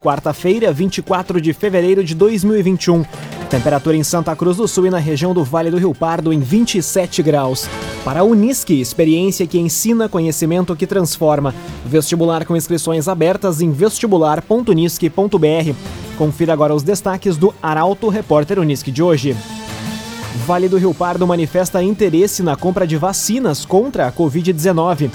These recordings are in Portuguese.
Quarta-feira, 24 de fevereiro de 2021. Temperatura em Santa Cruz do Sul e na região do Vale do Rio Pardo em 27 graus. Para a Unisque, experiência que ensina conhecimento que transforma. Vestibular com inscrições abertas em vestibular.unisque.br. Confira agora os destaques do Arauto Repórter Unisque de hoje. Vale do Rio Pardo manifesta interesse na compra de vacinas contra a Covid-19.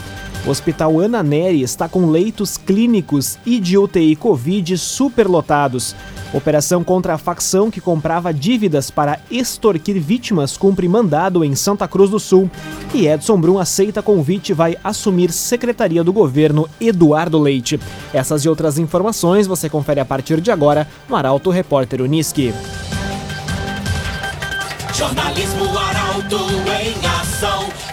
O Hospital Ana Neri está com leitos clínicos e de UTI Covid superlotados. Operação contra a facção que comprava dívidas para extorquir vítimas cumpre mandado em Santa Cruz do Sul. E Edson Brum aceita convite e vai assumir secretaria do governo Eduardo Leite. Essas e outras informações você confere a partir de agora no Arauto Repórter Uniski. Jornalismo Arauto em ação.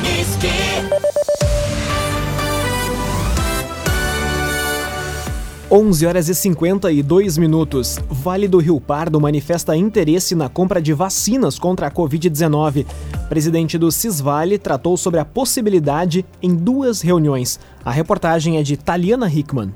11 horas e 52 minutos. Vale do Rio Pardo manifesta interesse na compra de vacinas contra a Covid-19. Presidente do Cisvale tratou sobre a possibilidade em duas reuniões. A reportagem é de Taliana Hickman.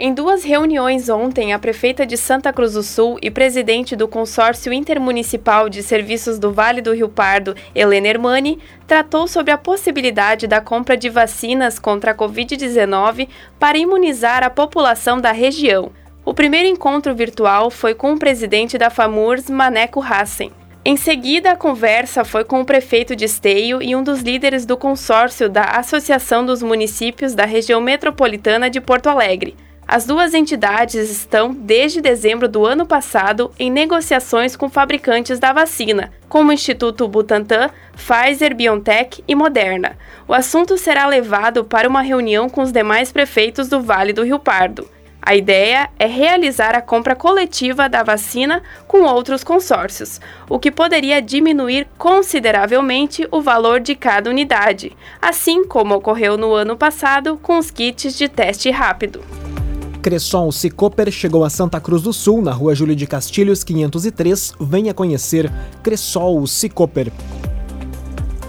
Em duas reuniões ontem, a prefeita de Santa Cruz do Sul e presidente do Consórcio Intermunicipal de Serviços do Vale do Rio Pardo, Helena Hermani, tratou sobre a possibilidade da compra de vacinas contra a Covid-19 para imunizar a população da região. O primeiro encontro virtual foi com o presidente da FAMURS, Maneco Hassen. Em seguida, a conversa foi com o prefeito de Esteio e um dos líderes do consórcio da Associação dos Municípios da Região Metropolitana de Porto Alegre. As duas entidades estão, desde dezembro do ano passado, em negociações com fabricantes da vacina, como o Instituto Butantan, Pfizer, BioNTech e Moderna. O assunto será levado para uma reunião com os demais prefeitos do Vale do Rio Pardo. A ideia é realizar a compra coletiva da vacina com outros consórcios, o que poderia diminuir consideravelmente o valor de cada unidade, assim como ocorreu no ano passado com os kits de teste rápido. Cresson Cicoper chegou a Santa Cruz do Sul, na rua Júlio de Castilhos, 503. Venha conhecer Cressol Cicoper.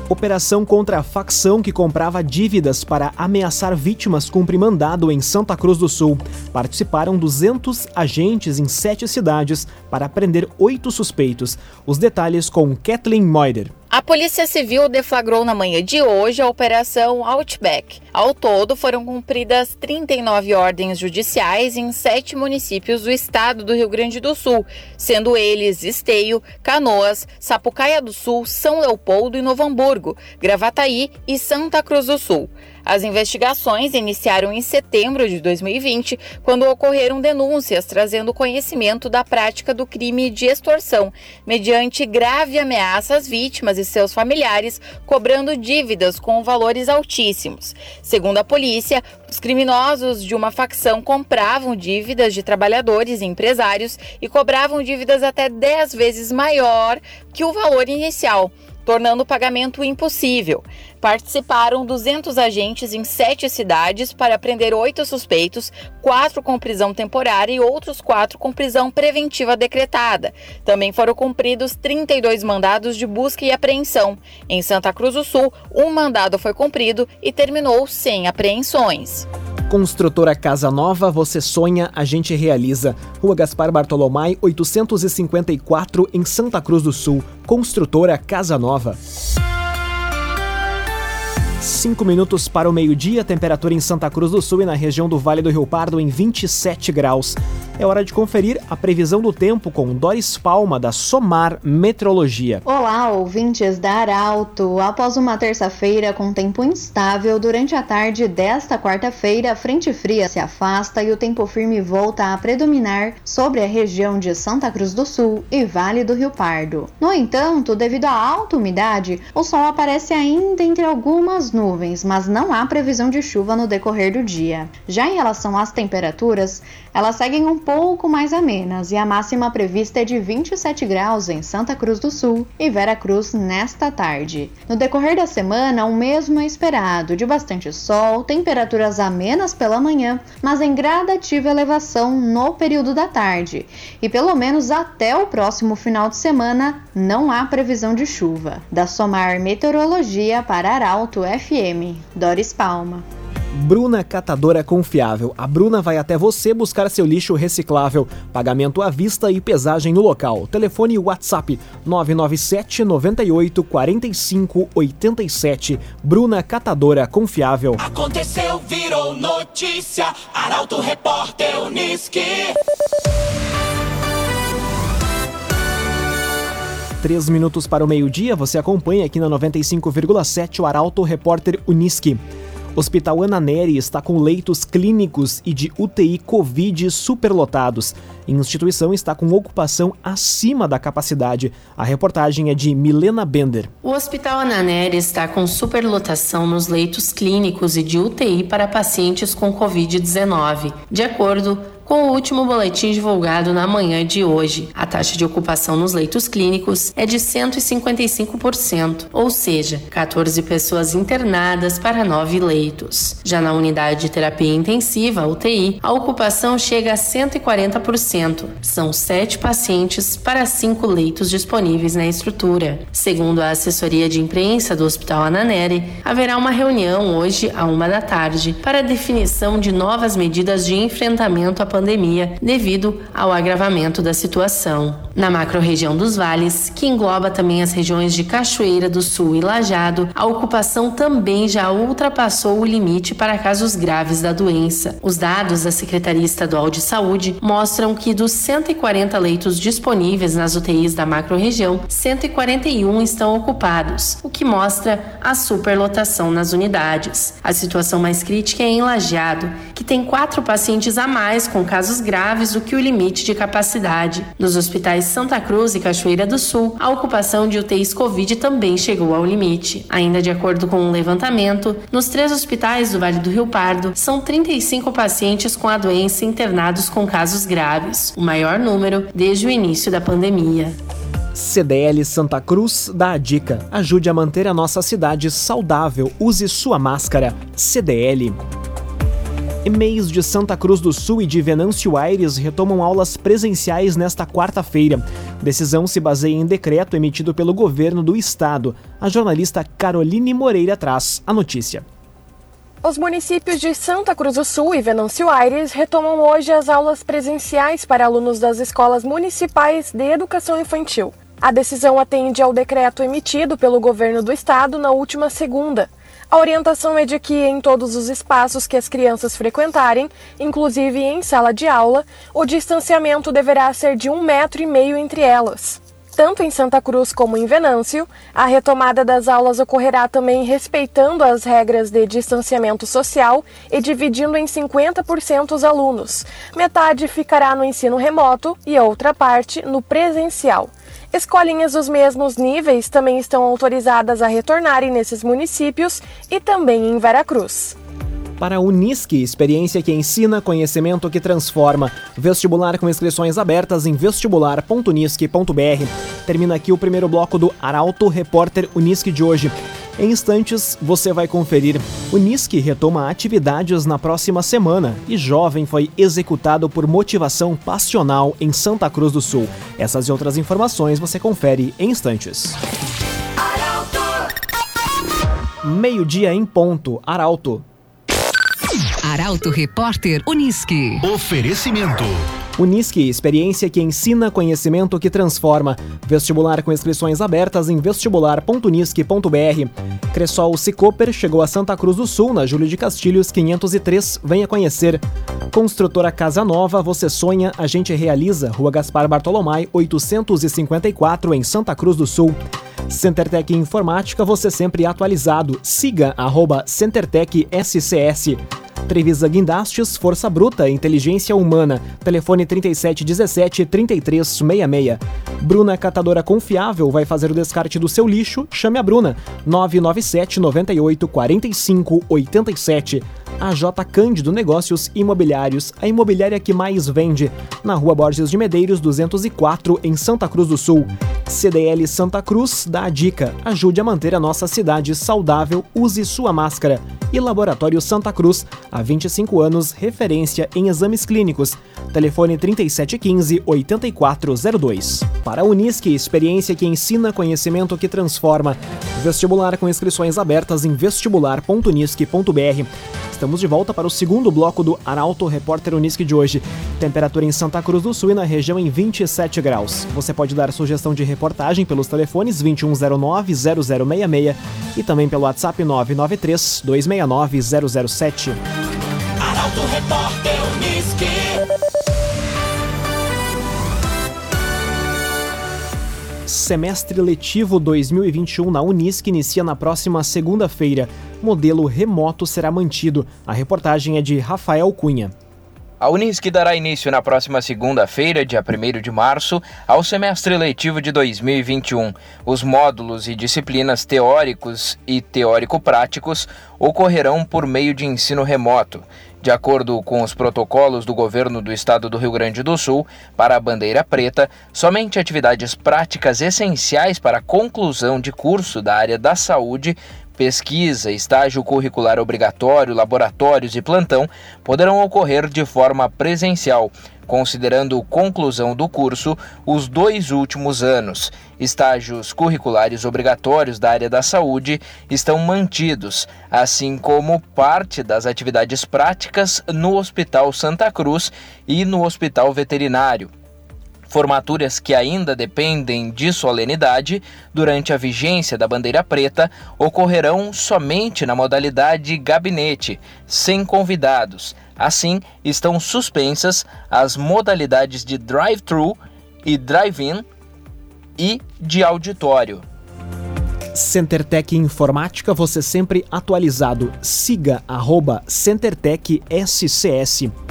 Operação contra a facção que comprava dívidas para ameaçar vítimas cumpre mandado em Santa Cruz do Sul. Participaram 200 agentes em sete cidades para prender oito suspeitos. Os detalhes com Kathleen Moider. A Polícia Civil deflagrou na manhã de hoje a Operação Outback. Ao todo, foram cumpridas 39 ordens judiciais em sete municípios do estado do Rio Grande do Sul, sendo eles Esteio, Canoas, Sapucaia do Sul, São Leopoldo e Novo Hamburgo, Gravataí e Santa Cruz do Sul. As investigações iniciaram em setembro de 2020, quando ocorreram denúncias trazendo conhecimento da prática do crime de extorsão, mediante grave ameaça às vítimas e seus familiares, cobrando dívidas com valores altíssimos. Segundo a polícia, os criminosos de uma facção compravam dívidas de trabalhadores e empresários e cobravam dívidas até 10 vezes maior que o valor inicial tornando o pagamento impossível. Participaram 200 agentes em sete cidades para prender oito suspeitos, quatro com prisão temporária e outros quatro com prisão preventiva decretada. Também foram cumpridos 32 mandados de busca e apreensão. Em Santa Cruz do Sul, um mandado foi cumprido e terminou sem apreensões. Construtora Casa Nova, você sonha, a gente realiza. Rua Gaspar Bartolomai, 854, em Santa Cruz do Sul. Construtora Casa Nova. Cinco minutos para o meio-dia, temperatura em Santa Cruz do Sul e na região do Vale do Rio Pardo em 27 graus. É hora de conferir a previsão do tempo com Doris Palma, da Somar Metrologia. Olá, ouvintes da Arauto. Após uma terça-feira com tempo instável, durante a tarde desta quarta-feira, a frente fria se afasta e o tempo firme volta a predominar sobre a região de Santa Cruz do Sul e Vale do Rio Pardo. No entanto, devido à alta umidade, o sol aparece ainda entre algumas nuvens, mas não há previsão de chuva no decorrer do dia. Já em relação às temperaturas, elas seguem um pouco mais amenas e a máxima prevista é de 27 graus em Santa Cruz do Sul e Vera Cruz nesta tarde. No decorrer da semana, o mesmo é esperado, de bastante sol, temperaturas amenas pela manhã, mas em gradativa elevação no período da tarde. E pelo menos até o próximo final de semana não há previsão de chuva. Da Somar Meteorologia para Arauto FM, Doris Palma. Bruna Catadora Confiável. A Bruna vai até você buscar seu lixo reciclável. Pagamento à vista e pesagem no local. Telefone WhatsApp 997 98 45 87. Bruna Catadora Confiável. Aconteceu, virou notícia. Arauto Repórter Uniski. Três minutos para o meio-dia, você acompanha aqui na 95,7 o Arauto Repórter Uniski. Hospital Ana Neri está com leitos clínicos e de UTI Covid superlotados. A instituição está com ocupação acima da capacidade. A reportagem é de Milena Bender. O Hospital Ana Neri está com superlotação nos leitos clínicos e de UTI para pacientes com Covid-19. De acordo com o último boletim divulgado na manhã de hoje, a taxa de ocupação nos leitos clínicos é de 155%, ou seja, 14 pessoas internadas para 9 leitos. Já na unidade de terapia intensiva, UTI, a ocupação chega a 140%. São 7 pacientes para 5 leitos disponíveis na estrutura. Segundo a assessoria de imprensa do Hospital Ananeri, haverá uma reunião hoje à uma da tarde para definição de novas medidas de enfrentamento à pandemia pandemia devido ao agravamento da situação. Na macro-região dos vales, que engloba também as regiões de Cachoeira do Sul e Lajado, a ocupação também já ultrapassou o limite para casos graves da doença. Os dados da Secretaria Estadual de Saúde mostram que dos 140 leitos disponíveis nas UTIs da macro-região, 141 estão ocupados, o que mostra a superlotação nas unidades. A situação mais crítica é em Lajado, que tem quatro pacientes a mais com casos graves do que o limite de capacidade. Nos hospitais Santa Cruz e Cachoeira do Sul, a ocupação de UTIs Covid também chegou ao limite. Ainda de acordo com um levantamento, nos três hospitais do Vale do Rio Pardo, são 35 pacientes com a doença internados com casos graves, o maior número desde o início da pandemia. CDL Santa Cruz dá a dica: ajude a manter a nossa cidade saudável. Use sua máscara. CDL. E-mails de Santa Cruz do Sul e de Venâncio Aires retomam aulas presenciais nesta quarta-feira. Decisão se baseia em decreto emitido pelo governo do estado. A jornalista Caroline Moreira traz a notícia. Os municípios de Santa Cruz do Sul e Venâncio Aires retomam hoje as aulas presenciais para alunos das escolas municipais de educação infantil. A decisão atende ao decreto emitido pelo governo do estado na última segunda. A orientação é de que em todos os espaços que as crianças frequentarem, inclusive em sala de aula, o distanciamento deverá ser de um metro e meio entre elas. Tanto em Santa Cruz como em Venâncio, a retomada das aulas ocorrerá também respeitando as regras de distanciamento social e dividindo em 50% os alunos. Metade ficará no ensino remoto e outra parte no presencial. Escolinhas dos mesmos níveis também estão autorizadas a retornarem nesses municípios e também em Veracruz. Para a Unisque, experiência que ensina, conhecimento que transforma. Vestibular com inscrições abertas em vestibular.unisque.br. Termina aqui o primeiro bloco do Arauto Repórter Unisque de hoje. Em instantes, você vai conferir. O NISC retoma atividades na próxima semana e jovem foi executado por motivação passional em Santa Cruz do Sul. Essas e outras informações você confere em instantes. Meio-dia em ponto. Arauto. Arauto Repórter Unisque. Oferecimento. Unisque, experiência que ensina, conhecimento que transforma. Vestibular com inscrições abertas em vestibular.unisque.br. Cressol Cicoper chegou a Santa Cruz do Sul, na Júlio de Castilhos 503. Venha conhecer. Construtora Casa Nova, você sonha, a gente realiza. Rua Gaspar Bartolomai, 854, em Santa Cruz do Sul. CenterTech Informática, você sempre atualizado. Siga arroba CenterTech SCS. Trevisa Guindastes, Força Bruta, Inteligência Humana. Telefone 3717-3366. Bruna Catadora Confiável vai fazer o descarte do seu lixo. Chame a Bruna. 997 98 45 87. A J Cândido Negócios Imobiliários, a imobiliária que mais vende, na Rua Borges de Medeiros 204, em Santa Cruz do Sul. CDL Santa Cruz dá a dica: ajude a manter a nossa cidade saudável, use sua máscara. E Laboratório Santa Cruz, há 25 anos, referência em exames clínicos. Telefone 3715-8402. Para a Unisque, experiência que ensina conhecimento que transforma. Vestibular com inscrições abertas em vestibular.unisque.br. Estamos de volta para o segundo bloco do Arauto Repórter Unisque de hoje. Temperatura em Santa Cruz do Sul e na região em 27 graus. Você pode dar sugestão de reportagem pelos telefones 2109-0066 e também pelo WhatsApp 993-269-007. Arauto Repórter Unisque. Semestre letivo 2021 na Unisc inicia na próxima segunda-feira. Modelo remoto será mantido. A reportagem é de Rafael Cunha. A Unisc dará início na próxima segunda-feira, dia 1 de março, ao semestre letivo de 2021. Os módulos e disciplinas teóricos e teórico-práticos ocorrerão por meio de ensino remoto. De acordo com os protocolos do governo do estado do Rio Grande do Sul, para a bandeira preta, somente atividades práticas essenciais para a conclusão de curso da área da saúde pesquisa, estágio curricular obrigatório, laboratórios e plantão poderão ocorrer de forma presencial, considerando conclusão do curso os dois últimos anos. Estágios curriculares obrigatórios da área da saúde estão mantidos, assim como parte das atividades práticas no Hospital Santa Cruz e no Hospital Veterinário. Formaturas que ainda dependem de solenidade durante a vigência da bandeira preta ocorrerão somente na modalidade gabinete, sem convidados. Assim, estão suspensas as modalidades de drive-thru e drive-in e de auditório. CenterTech Informática, você sempre atualizado. Siga arroba CenterTech SCS.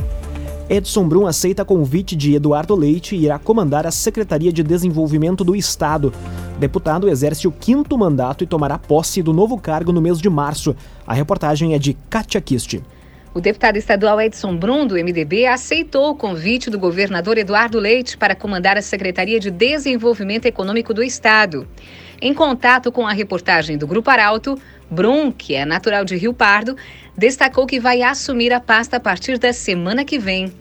Edson Brum aceita convite de Eduardo Leite e irá comandar a Secretaria de Desenvolvimento do Estado. Deputado exerce o quinto mandato e tomará posse do novo cargo no mês de março. A reportagem é de Katia Kist. O deputado estadual Edson Brum, do MDB, aceitou o convite do governador Eduardo Leite para comandar a Secretaria de Desenvolvimento Econômico do Estado. Em contato com a reportagem do Grupo Arauto, Brum, que é natural de Rio Pardo, destacou que vai assumir a pasta a partir da semana que vem.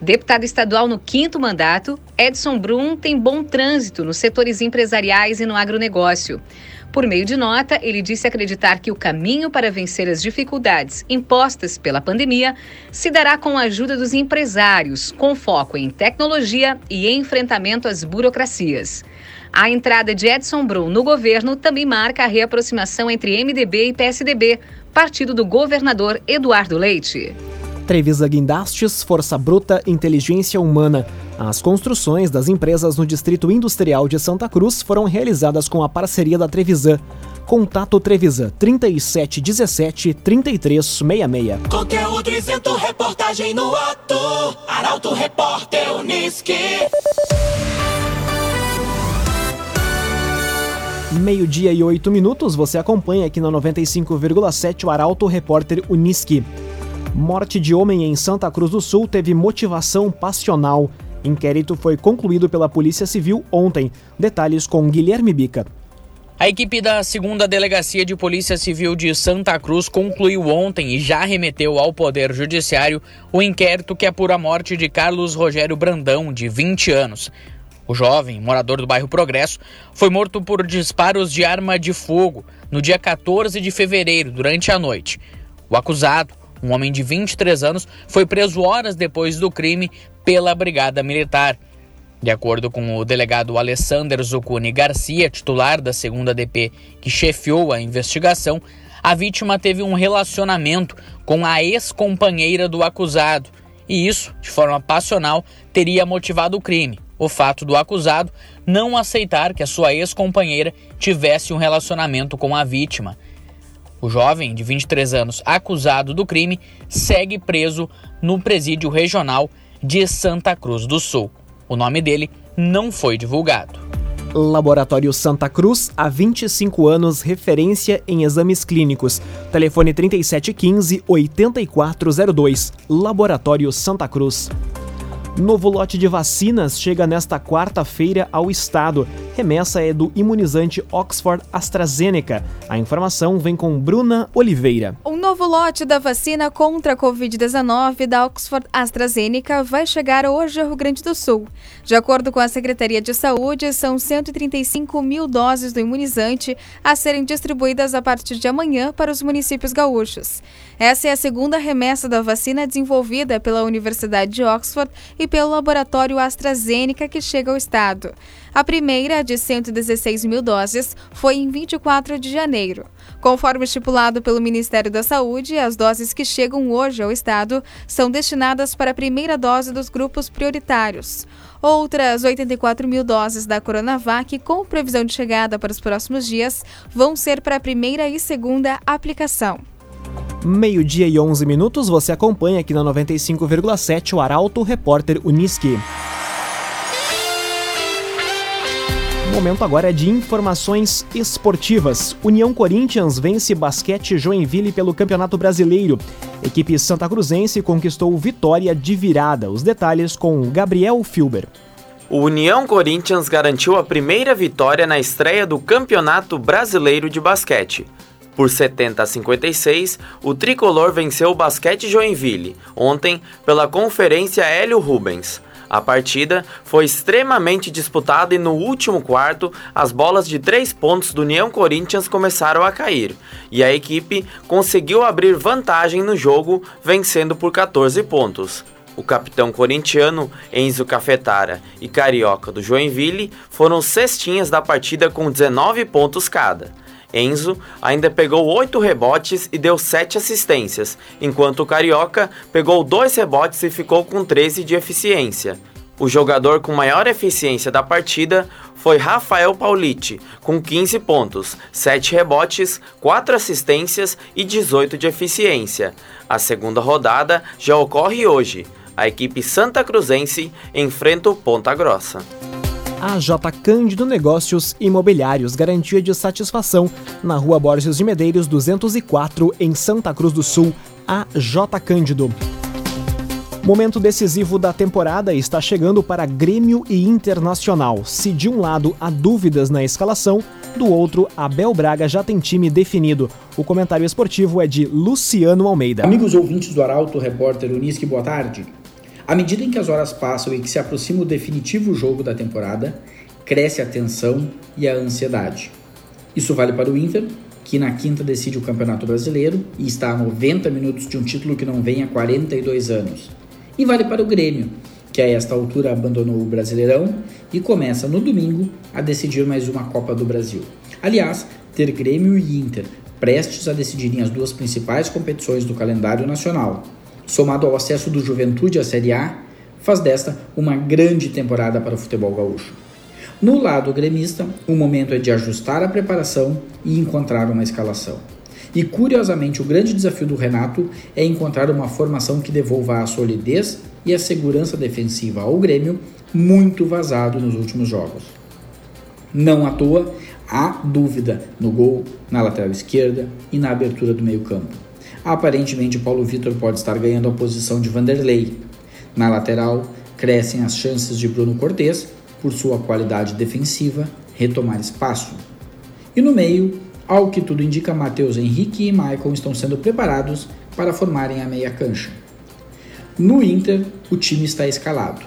Deputado estadual no quinto mandato, Edson Brum tem bom trânsito nos setores empresariais e no agronegócio. Por meio de nota, ele disse acreditar que o caminho para vencer as dificuldades impostas pela pandemia se dará com a ajuda dos empresários, com foco em tecnologia e enfrentamento às burocracias. A entrada de Edson Brum no governo também marca a reaproximação entre MDB e PSDB, partido do governador Eduardo Leite. Trevisa Guindastes, Força Bruta, Inteligência Humana. As construções das empresas no Distrito Industrial de Santa Cruz foram realizadas com a parceria da Trevisan. Contato Trevisan 3717 3366. Conteúdo isento, reportagem no ato. Arauto Repórter Unisque. Meio-dia e oito minutos, você acompanha aqui na 95,7 o Arauto Repórter Unisque. Morte de homem em Santa Cruz do Sul teve motivação passional. Inquérito foi concluído pela Polícia Civil ontem. Detalhes com Guilherme Bica. A equipe da segunda Delegacia de Polícia Civil de Santa Cruz concluiu ontem e já remeteu ao Poder Judiciário o inquérito que apura a morte de Carlos Rogério Brandão, de 20 anos. O jovem, morador do bairro Progresso, foi morto por disparos de arma de fogo no dia 14 de fevereiro, durante a noite. O acusado, um homem de 23 anos, foi preso horas depois do crime pela Brigada Militar. De acordo com o delegado Alessander Zucuni Garcia, titular da segunda DP, que chefiou a investigação, a vítima teve um relacionamento com a ex-companheira do acusado, e isso, de forma passional, teria motivado o crime o fato do acusado não aceitar que a sua ex-companheira tivesse um relacionamento com a vítima. O jovem, de 23 anos, acusado do crime, segue preso no presídio regional de Santa Cruz do Sul. O nome dele não foi divulgado. Laboratório Santa Cruz, há 25 anos, referência em exames clínicos. Telefone 3715-8402. Laboratório Santa Cruz. Novo lote de vacinas chega nesta quarta-feira ao estado. Remessa é do imunizante Oxford AstraZeneca. A informação vem com Bruna Oliveira. Um novo lote da vacina contra a Covid-19 da Oxford AstraZeneca vai chegar hoje ao Rio Grande do Sul. De acordo com a Secretaria de Saúde, são 135 mil doses do imunizante a serem distribuídas a partir de amanhã para os municípios gaúchos. Essa é a segunda remessa da vacina desenvolvida pela Universidade de Oxford e pelo laboratório AstraZeneca que chega ao estado. A primeira, de 116 mil doses, foi em 24 de janeiro. Conforme estipulado pelo Ministério da Saúde, as doses que chegam hoje ao estado são destinadas para a primeira dose dos grupos prioritários. Outras 84 mil doses da Coronavac, com previsão de chegada para os próximos dias, vão ser para a primeira e segunda aplicação. Meio-dia e 11 minutos, você acompanha aqui na 95,7 o Arauto Repórter Uniski. O momento agora é de informações esportivas. União Corinthians vence basquete Joinville pelo Campeonato Brasileiro. Equipe Santa Cruzense conquistou vitória de virada. Os detalhes com Gabriel Filber. O União Corinthians garantiu a primeira vitória na estreia do Campeonato Brasileiro de Basquete. Por 70 a 56, o tricolor venceu o Basquete Joinville, ontem, pela Conferência Hélio Rubens. A partida foi extremamente disputada e no último quarto, as bolas de três pontos do União Corinthians começaram a cair, e a equipe conseguiu abrir vantagem no jogo, vencendo por 14 pontos. O capitão corintiano Enzo Cafetara e carioca do Joinville foram cestinhas da partida com 19 pontos cada. Enzo ainda pegou 8 rebotes e deu 7 assistências, enquanto o Carioca pegou 2 rebotes e ficou com 13 de eficiência. O jogador com maior eficiência da partida foi Rafael Paulite, com 15 pontos, 7 rebotes, 4 assistências e 18 de eficiência. A segunda rodada já ocorre hoje. A equipe Santa Cruzense enfrenta o Ponta Grossa. A J Cândido Negócios Imobiliários garantia de satisfação na Rua Borges de Medeiros 204 em Santa Cruz do Sul. A J Cândido. Momento decisivo da temporada está chegando para Grêmio e Internacional. Se de um lado há dúvidas na escalação, do outro, Abel Braga já tem time definido. O comentário esportivo é de Luciano Almeida. Amigos ouvintes do Arauto, repórter Unisque, boa tarde. À medida em que as horas passam e que se aproxima o definitivo jogo da temporada, cresce a tensão e a ansiedade. Isso vale para o Inter, que na quinta decide o Campeonato Brasileiro e está a 90 minutos de um título que não vem há 42 anos. E vale para o Grêmio, que a esta altura abandonou o Brasileirão e começa no domingo a decidir mais uma Copa do Brasil. Aliás, ter Grêmio e Inter prestes a decidirem as duas principais competições do calendário nacional somado ao acesso do Juventude à Série A, faz desta uma grande temporada para o futebol gaúcho. No lado gremista, o momento é de ajustar a preparação e encontrar uma escalação. E curiosamente, o grande desafio do Renato é encontrar uma formação que devolva a solidez e a segurança defensiva ao Grêmio, muito vazado nos últimos jogos. Não à toa, há dúvida no gol, na lateral esquerda e na abertura do meio-campo. Aparentemente, Paulo Vitor pode estar ganhando a posição de Vanderlei. Na lateral, crescem as chances de Bruno Cortes, por sua qualidade defensiva, retomar espaço. E no meio, ao que tudo indica, Matheus Henrique e Michael estão sendo preparados para formarem a meia cancha. No Inter, o time está escalado.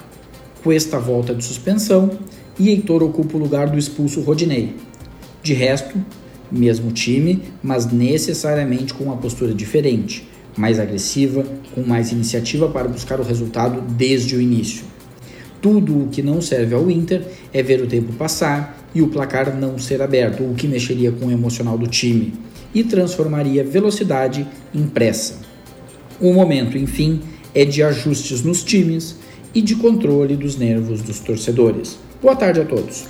Cuesta volta de suspensão e Heitor ocupa o lugar do expulso Rodinei. De resto, mesmo time, mas necessariamente com uma postura diferente, mais agressiva, com mais iniciativa para buscar o resultado desde o início. Tudo o que não serve ao Inter é ver o tempo passar e o placar não ser aberto, o que mexeria com o emocional do time e transformaria velocidade em pressa. O momento, enfim, é de ajustes nos times e de controle dos nervos dos torcedores. Boa tarde a todos.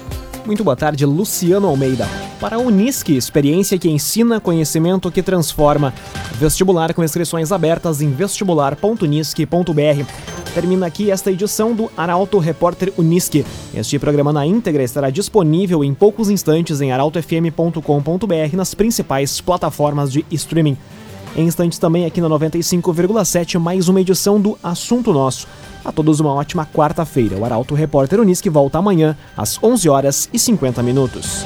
Muito boa tarde, Luciano Almeida. Para a Unisque, experiência que ensina, conhecimento que transforma. Vestibular com inscrições abertas em vestibular.unisque.br. Termina aqui esta edição do Arauto Repórter Unisque. Este programa na íntegra estará disponível em poucos instantes em arautofm.com.br nas principais plataformas de streaming. Em instantes também aqui na 95,7 mais uma edição do Assunto Nosso. A todos uma ótima quarta-feira. O Arauto Repórter Unisque volta amanhã às 11 horas e 50 minutos.